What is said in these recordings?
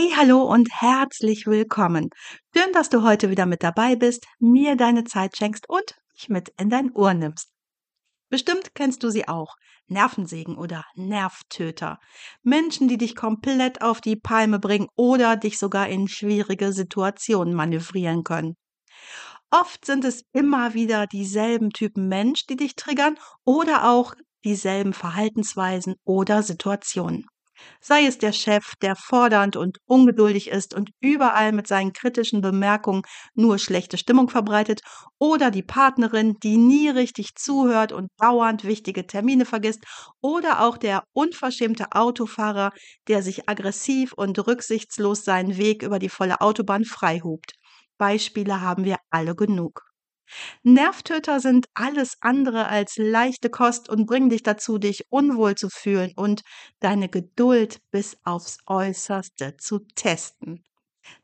Hey, hallo und herzlich willkommen. Schön, dass du heute wieder mit dabei bist, mir deine Zeit schenkst und mich mit in dein Ohr nimmst. Bestimmt kennst du sie auch. Nervensägen oder Nervtöter. Menschen, die dich komplett auf die Palme bringen oder dich sogar in schwierige Situationen manövrieren können. Oft sind es immer wieder dieselben Typen Mensch, die dich triggern oder auch dieselben Verhaltensweisen oder Situationen. Sei es der Chef, der fordernd und ungeduldig ist und überall mit seinen kritischen Bemerkungen nur schlechte Stimmung verbreitet, oder die Partnerin, die nie richtig zuhört und dauernd wichtige Termine vergisst, oder auch der unverschämte Autofahrer, der sich aggressiv und rücksichtslos seinen Weg über die volle Autobahn freihupt. Beispiele haben wir alle genug. Nervtöter sind alles andere als leichte Kost und bringen dich dazu, dich unwohl zu fühlen und deine Geduld bis aufs Äußerste zu testen.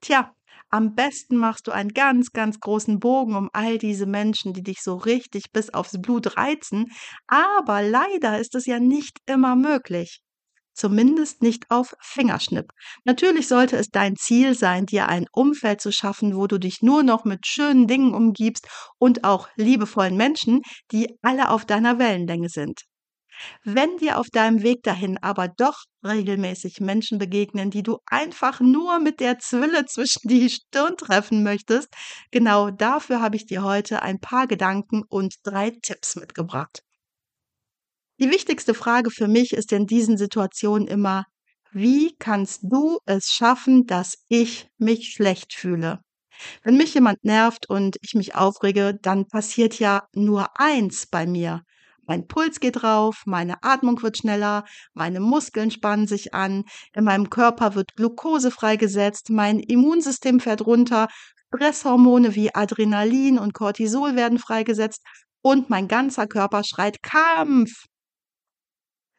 Tja, am besten machst du einen ganz, ganz großen Bogen um all diese Menschen, die dich so richtig bis aufs Blut reizen, aber leider ist es ja nicht immer möglich. Zumindest nicht auf Fingerschnipp. Natürlich sollte es dein Ziel sein, dir ein Umfeld zu schaffen, wo du dich nur noch mit schönen Dingen umgibst und auch liebevollen Menschen, die alle auf deiner Wellenlänge sind. Wenn dir auf deinem Weg dahin aber doch regelmäßig Menschen begegnen, die du einfach nur mit der Zwille zwischen die Stirn treffen möchtest, genau dafür habe ich dir heute ein paar Gedanken und drei Tipps mitgebracht. Die wichtigste Frage für mich ist in diesen Situationen immer, wie kannst du es schaffen, dass ich mich schlecht fühle? Wenn mich jemand nervt und ich mich aufrege, dann passiert ja nur eins bei mir. Mein Puls geht rauf, meine Atmung wird schneller, meine Muskeln spannen sich an, in meinem Körper wird Glucose freigesetzt, mein Immunsystem fährt runter, Stresshormone wie Adrenalin und Cortisol werden freigesetzt und mein ganzer Körper schreit Kampf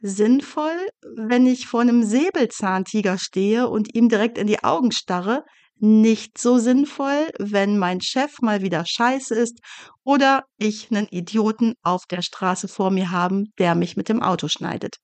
sinnvoll, wenn ich vor einem Säbelzahntiger stehe und ihm direkt in die Augen starre, nicht so sinnvoll, wenn mein Chef mal wieder scheiße ist oder ich einen Idioten auf der Straße vor mir haben, der mich mit dem Auto schneidet.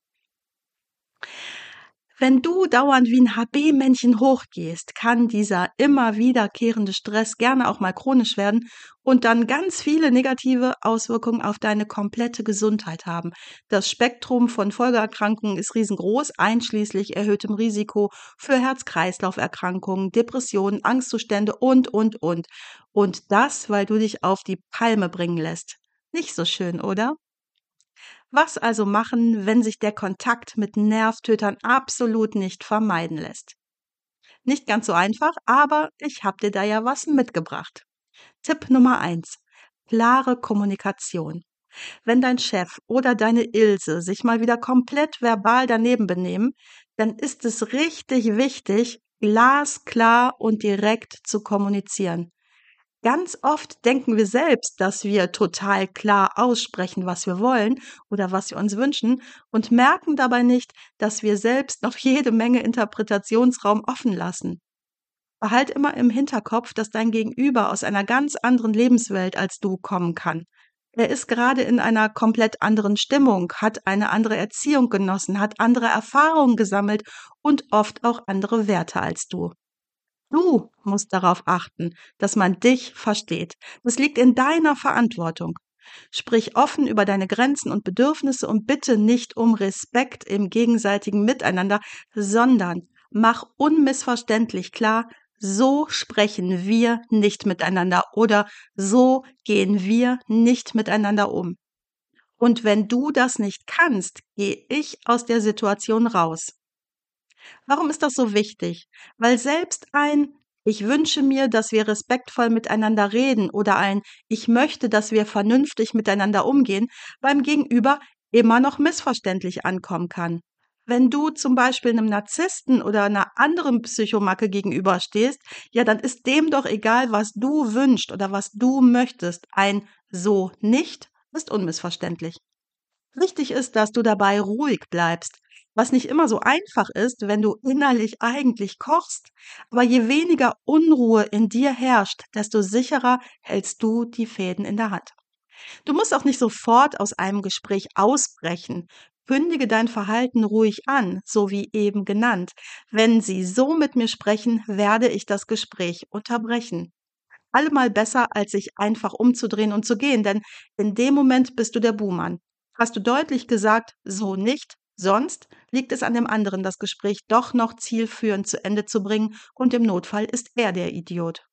Wenn du dauernd wie ein HB-Männchen hochgehst, kann dieser immer wiederkehrende Stress gerne auch mal chronisch werden und dann ganz viele negative Auswirkungen auf deine komplette Gesundheit haben. Das Spektrum von Folgeerkrankungen ist riesengroß, einschließlich erhöhtem Risiko für Herz-Kreislauf-Erkrankungen, Depressionen, Angstzustände und, und, und. Und das, weil du dich auf die Palme bringen lässt. Nicht so schön, oder? Was also machen, wenn sich der Kontakt mit Nervtötern absolut nicht vermeiden lässt? Nicht ganz so einfach, aber ich habe dir da ja was mitgebracht. Tipp Nummer eins: Klare Kommunikation. Wenn dein Chef oder deine Ilse sich mal wieder komplett verbal daneben benehmen, dann ist es richtig wichtig, glasklar und direkt zu kommunizieren. Ganz oft denken wir selbst, dass wir total klar aussprechen, was wir wollen oder was wir uns wünschen und merken dabei nicht, dass wir selbst noch jede Menge Interpretationsraum offen lassen. Behalt immer im Hinterkopf, dass dein Gegenüber aus einer ganz anderen Lebenswelt als du kommen kann. Er ist gerade in einer komplett anderen Stimmung, hat eine andere Erziehung genossen, hat andere Erfahrungen gesammelt und oft auch andere Werte als du. Du musst darauf achten, dass man dich versteht. Das liegt in deiner Verantwortung. Sprich offen über deine Grenzen und Bedürfnisse und bitte nicht um Respekt im gegenseitigen Miteinander, sondern mach unmissverständlich klar, so sprechen wir nicht miteinander oder so gehen wir nicht miteinander um. Und wenn du das nicht kannst, gehe ich aus der Situation raus. Warum ist das so wichtig? Weil selbst ein ich wünsche mir, dass wir respektvoll miteinander reden oder ein Ich möchte, dass wir vernünftig miteinander umgehen beim Gegenüber immer noch missverständlich ankommen kann. Wenn du zum Beispiel einem Narzissten oder einer anderen Psychomacke gegenüberstehst, ja, dann ist dem doch egal, was du wünschst oder was du möchtest. Ein so nicht ist unmissverständlich. Wichtig ist, dass du dabei ruhig bleibst, was nicht immer so einfach ist, wenn du innerlich eigentlich kochst. Aber je weniger Unruhe in dir herrscht, desto sicherer hältst du die Fäden in der Hand. Du musst auch nicht sofort aus einem Gespräch ausbrechen. Kündige dein Verhalten ruhig an, so wie eben genannt. Wenn Sie so mit mir sprechen, werde ich das Gespräch unterbrechen. Allemal besser, als sich einfach umzudrehen und zu gehen, denn in dem Moment bist du der Buhmann. Hast du deutlich gesagt, so nicht, sonst liegt es an dem anderen, das Gespräch doch noch zielführend zu Ende zu bringen und im Notfall ist er der Idiot.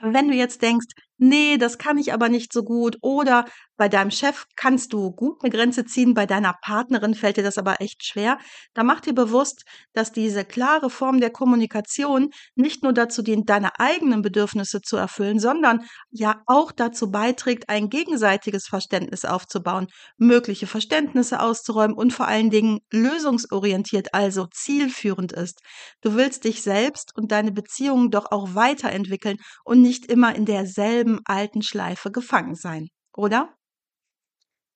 Wenn du jetzt denkst, nee, das kann ich aber nicht so gut oder bei deinem Chef kannst du gut eine Grenze ziehen, bei deiner Partnerin fällt dir das aber echt schwer, dann mach dir bewusst, dass diese klare Form der Kommunikation nicht nur dazu dient, deine eigenen Bedürfnisse zu erfüllen, sondern ja auch dazu beiträgt, ein gegenseitiges Verständnis aufzubauen, mögliche Verständnisse auszuräumen und vor allen Dingen lösungsorientiert, also zielführend ist. Du willst dich selbst und deine Beziehungen doch auch weiterentwickeln und nicht immer in derselben alten Schleife gefangen sein, oder?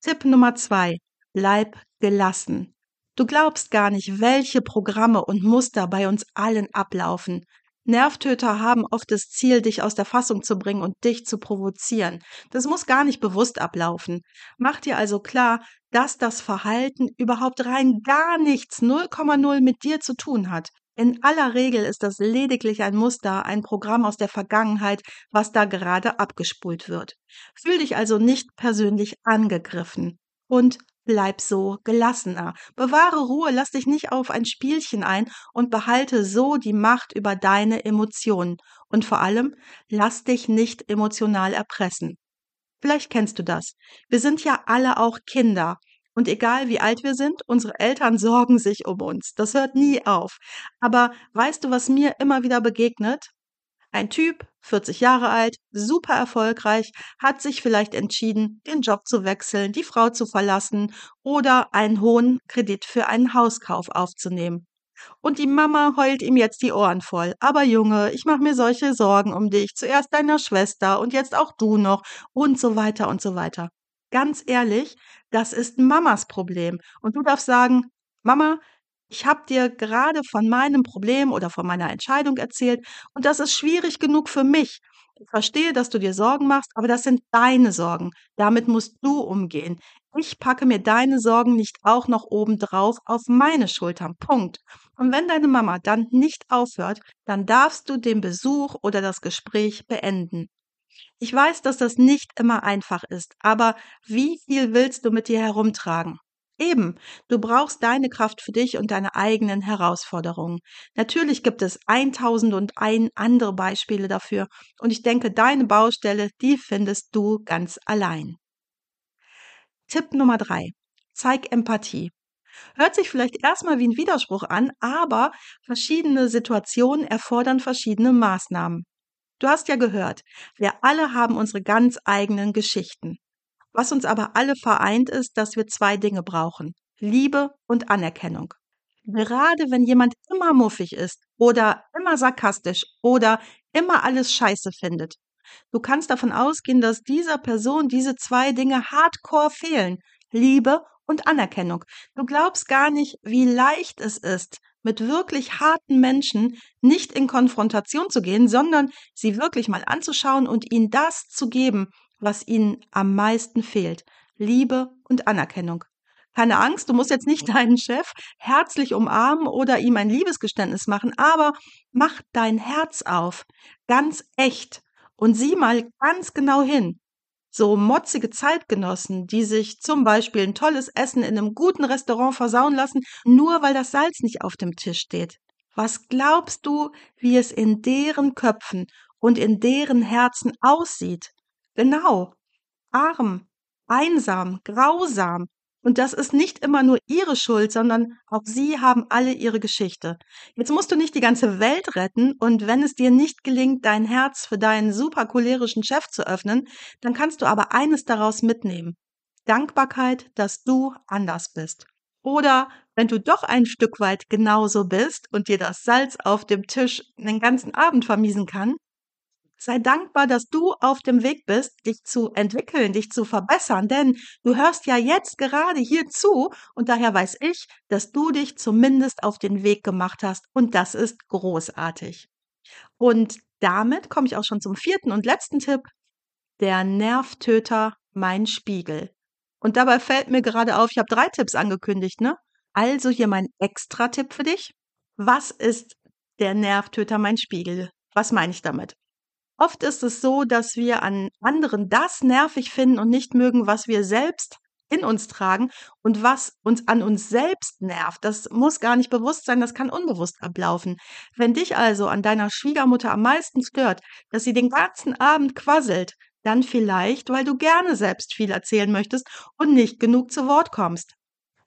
Tipp Nummer zwei. Bleib gelassen. Du glaubst gar nicht, welche Programme und Muster bei uns allen ablaufen. Nervtöter haben oft das Ziel, dich aus der Fassung zu bringen und dich zu provozieren. Das muss gar nicht bewusst ablaufen. Mach dir also klar, dass das Verhalten überhaupt rein gar nichts 0,0 mit dir zu tun hat. In aller Regel ist das lediglich ein Muster, ein Programm aus der Vergangenheit, was da gerade abgespult wird. Fühl dich also nicht persönlich angegriffen und bleib so gelassener. Bewahre Ruhe, lass dich nicht auf ein Spielchen ein und behalte so die Macht über deine Emotionen. Und vor allem, lass dich nicht emotional erpressen. Vielleicht kennst du das. Wir sind ja alle auch Kinder und egal wie alt wir sind, unsere Eltern sorgen sich um uns. Das hört nie auf. Aber weißt du, was mir immer wieder begegnet? Ein Typ, 40 Jahre alt, super erfolgreich, hat sich vielleicht entschieden, den Job zu wechseln, die Frau zu verlassen oder einen hohen Kredit für einen Hauskauf aufzunehmen. Und die Mama heult ihm jetzt die Ohren voll. Aber Junge, ich mache mir solche Sorgen um dich. Zuerst deiner Schwester und jetzt auch du noch und so weiter und so weiter. Ganz ehrlich, das ist Mamas Problem. Und du darfst sagen, Mama, ich habe dir gerade von meinem Problem oder von meiner Entscheidung erzählt und das ist schwierig genug für mich. Ich verstehe, dass du dir Sorgen machst, aber das sind deine Sorgen. Damit musst du umgehen. Ich packe mir deine Sorgen nicht auch noch obendrauf auf meine Schultern. Punkt. Und wenn deine Mama dann nicht aufhört, dann darfst du den Besuch oder das Gespräch beenden. Ich weiß, dass das nicht immer einfach ist, aber wie viel willst du mit dir herumtragen? Eben, du brauchst deine Kraft für dich und deine eigenen Herausforderungen. Natürlich gibt es 1001 andere Beispiele dafür und ich denke, deine Baustelle, die findest du ganz allein. Tipp Nummer drei: Zeig Empathie. Hört sich vielleicht erstmal wie ein Widerspruch an, aber verschiedene Situationen erfordern verschiedene Maßnahmen. Du hast ja gehört, wir alle haben unsere ganz eigenen Geschichten. Was uns aber alle vereint ist, dass wir zwei Dinge brauchen. Liebe und Anerkennung. Gerade wenn jemand immer muffig ist oder immer sarkastisch oder immer alles scheiße findet. Du kannst davon ausgehen, dass dieser Person diese zwei Dinge hardcore fehlen. Liebe und Anerkennung. Du glaubst gar nicht, wie leicht es ist, mit wirklich harten Menschen nicht in Konfrontation zu gehen, sondern sie wirklich mal anzuschauen und ihnen das zu geben, was ihnen am meisten fehlt. Liebe und Anerkennung. Keine Angst, du musst jetzt nicht deinen Chef herzlich umarmen oder ihm ein Liebesgeständnis machen, aber mach dein Herz auf, ganz echt, und sieh mal ganz genau hin so motzige Zeitgenossen, die sich zum Beispiel ein tolles Essen in einem guten Restaurant versauen lassen, nur weil das Salz nicht auf dem Tisch steht. Was glaubst du, wie es in deren Köpfen und in deren Herzen aussieht? Genau. Arm, einsam, grausam, und das ist nicht immer nur ihre Schuld, sondern auch sie haben alle ihre Geschichte. Jetzt musst du nicht die ganze Welt retten und wenn es dir nicht gelingt, dein Herz für deinen super cholerischen Chef zu öffnen, dann kannst du aber eines daraus mitnehmen. Dankbarkeit, dass du anders bist. Oder wenn du doch ein Stück weit genauso bist und dir das Salz auf dem Tisch den ganzen Abend vermiesen kann, sei dankbar, dass du auf dem Weg bist, dich zu entwickeln, dich zu verbessern, denn du hörst ja jetzt gerade hier zu und daher weiß ich, dass du dich zumindest auf den Weg gemacht hast und das ist großartig. Und damit komme ich auch schon zum vierten und letzten Tipp. Der Nervtöter, mein Spiegel. Und dabei fällt mir gerade auf, ich habe drei Tipps angekündigt, ne? Also hier mein Extra-Tipp für dich. Was ist der Nervtöter, mein Spiegel? Was meine ich damit? Oft ist es so, dass wir an anderen das nervig finden und nicht mögen, was wir selbst in uns tragen und was uns an uns selbst nervt. Das muss gar nicht bewusst sein, das kann unbewusst ablaufen. Wenn dich also an deiner Schwiegermutter am meisten stört, dass sie den ganzen Abend quasselt, dann vielleicht, weil du gerne selbst viel erzählen möchtest und nicht genug zu Wort kommst.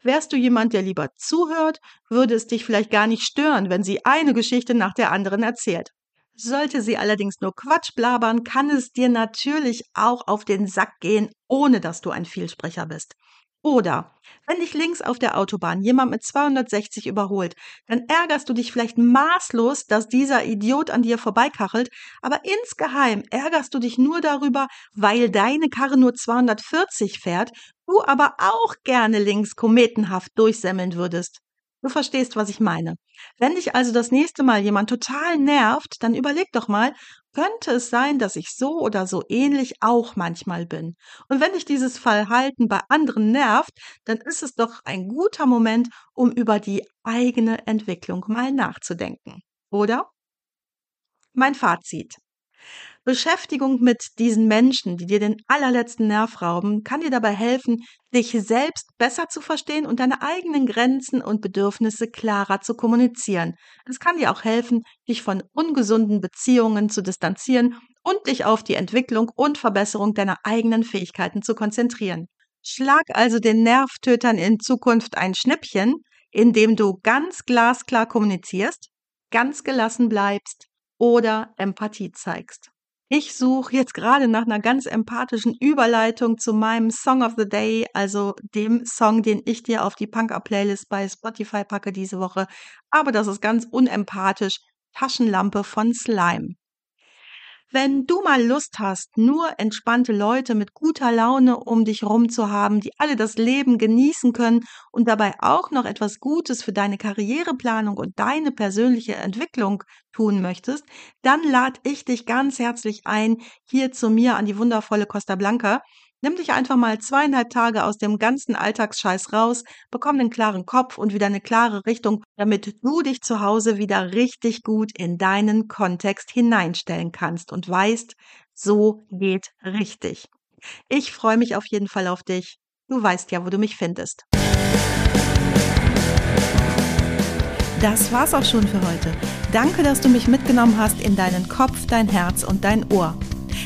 Wärst du jemand, der lieber zuhört, würde es dich vielleicht gar nicht stören, wenn sie eine Geschichte nach der anderen erzählt. Sollte sie allerdings nur Quatsch blabern, kann es dir natürlich auch auf den Sack gehen, ohne dass du ein Vielsprecher bist. Oder wenn dich links auf der Autobahn jemand mit 260 überholt, dann ärgerst du dich vielleicht maßlos, dass dieser Idiot an dir vorbeikachelt, aber insgeheim ärgerst du dich nur darüber, weil deine Karre nur 240 fährt, du aber auch gerne links kometenhaft durchsemmeln würdest. Du verstehst, was ich meine. Wenn dich also das nächste Mal jemand total nervt, dann überleg doch mal, könnte es sein, dass ich so oder so ähnlich auch manchmal bin? Und wenn dich dieses Verhalten bei anderen nervt, dann ist es doch ein guter Moment, um über die eigene Entwicklung mal nachzudenken. Oder? Mein Fazit. Beschäftigung mit diesen Menschen, die dir den allerletzten Nerv rauben, kann dir dabei helfen, dich selbst besser zu verstehen und deine eigenen Grenzen und Bedürfnisse klarer zu kommunizieren. Es kann dir auch helfen, dich von ungesunden Beziehungen zu distanzieren und dich auf die Entwicklung und Verbesserung deiner eigenen Fähigkeiten zu konzentrieren. Schlag also den Nervtötern in Zukunft ein Schnippchen, indem du ganz glasklar kommunizierst, ganz gelassen bleibst oder Empathie zeigst. Ich suche jetzt gerade nach einer ganz empathischen Überleitung zu meinem Song of the Day, also dem Song, den ich dir auf die Punk-Up-Playlist bei Spotify packe diese Woche. Aber das ist ganz unempathisch. Taschenlampe von Slime. Wenn du mal Lust hast, nur entspannte Leute mit guter Laune um dich rum zu haben, die alle das Leben genießen können und dabei auch noch etwas Gutes für deine Karriereplanung und deine persönliche Entwicklung tun möchtest, dann lade ich dich ganz herzlich ein, hier zu mir an die wundervolle Costa Blanca. Nimm dich einfach mal zweieinhalb Tage aus dem ganzen Alltagsscheiß raus, bekomm einen klaren Kopf und wieder eine klare Richtung, damit du dich zu Hause wieder richtig gut in deinen Kontext hineinstellen kannst und weißt, so geht richtig. Ich freue mich auf jeden Fall auf dich. Du weißt ja, wo du mich findest. Das war's auch schon für heute. Danke, dass du mich mitgenommen hast in deinen Kopf, dein Herz und dein Ohr.